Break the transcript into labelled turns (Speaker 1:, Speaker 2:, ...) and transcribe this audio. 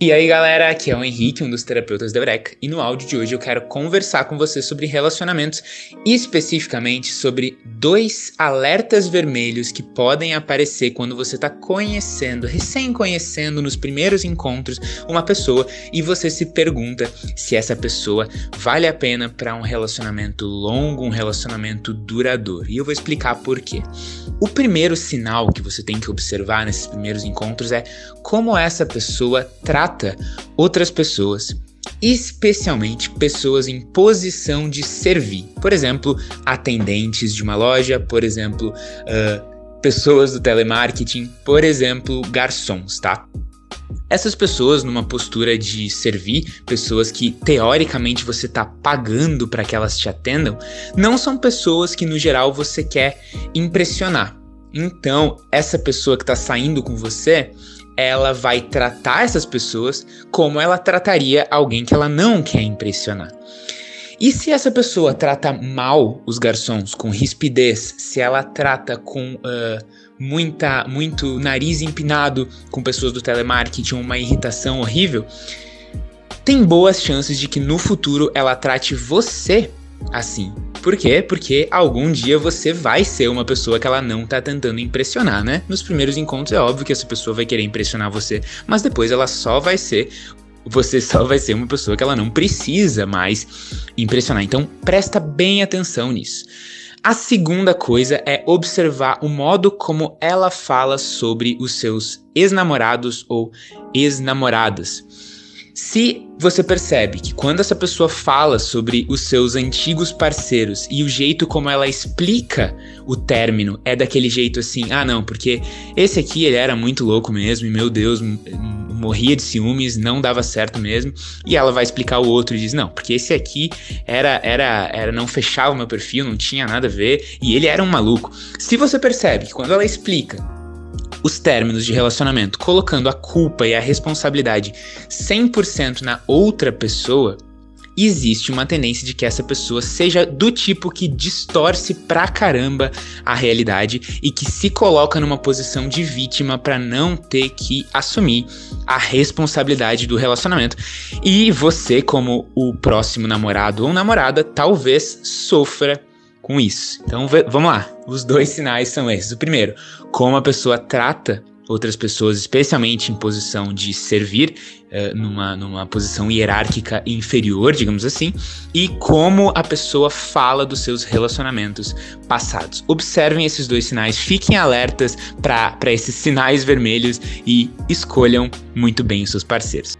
Speaker 1: E aí galera, aqui é o Henrique, um dos terapeutas da Eureka, e no áudio de hoje eu quero conversar com você sobre relacionamentos, especificamente sobre dois alertas vermelhos que podem aparecer quando você está conhecendo, recém conhecendo nos primeiros encontros uma pessoa e você se pergunta se essa pessoa vale a pena para um relacionamento longo, um relacionamento duradouro. E eu vou explicar por quê. O primeiro sinal que você tem que observar nesses primeiros encontros é como essa pessoa trata outras pessoas, especialmente pessoas em posição de servir. Por exemplo, atendentes de uma loja, por exemplo, uh, pessoas do telemarketing, por exemplo, garçons, tá? Essas pessoas numa postura de servir, pessoas que teoricamente você está pagando para que elas te atendam, não são pessoas que no geral você quer impressionar. Então, essa pessoa que está saindo com você, ela vai tratar essas pessoas como ela trataria alguém que ela não quer impressionar. E se essa pessoa trata mal os garçons, com rispidez, se ela trata com uh, muita, muito nariz empinado com pessoas do telemarketing, uma irritação horrível, tem boas chances de que no futuro ela trate você assim. Por quê? Porque algum dia você vai ser uma pessoa que ela não tá tentando impressionar, né? Nos primeiros encontros é óbvio que essa pessoa vai querer impressionar você, mas depois ela só vai ser você só vai ser uma pessoa que ela não precisa mais impressionar. Então, presta bem atenção nisso. A segunda coisa é observar o modo como ela fala sobre os seus ex-namorados ou ex-namoradas. Se você percebe que quando essa pessoa fala sobre os seus antigos parceiros e o jeito como ela explica o término é daquele jeito assim, ah não, porque esse aqui ele era muito louco mesmo e meu Deus, morria de ciúmes, não dava certo mesmo, e ela vai explicar o outro e diz, não, porque esse aqui era, era, era não fechava o meu perfil, não tinha nada a ver, e ele era um maluco. Se você percebe que quando ela explica os términos de relacionamento, colocando a culpa e a responsabilidade 100% na outra pessoa, existe uma tendência de que essa pessoa seja do tipo que distorce pra caramba a realidade e que se coloca numa posição de vítima para não ter que assumir a responsabilidade do relacionamento. E você, como o próximo namorado ou namorada, talvez sofra com isso. Então vamos lá. Os dois sinais são esses. O primeiro, como a pessoa trata outras pessoas, especialmente em posição de servir, uh, numa, numa posição hierárquica inferior, digamos assim, e como a pessoa fala dos seus relacionamentos passados. Observem esses dois sinais, fiquem alertas para esses sinais vermelhos e escolham muito bem os seus parceiros.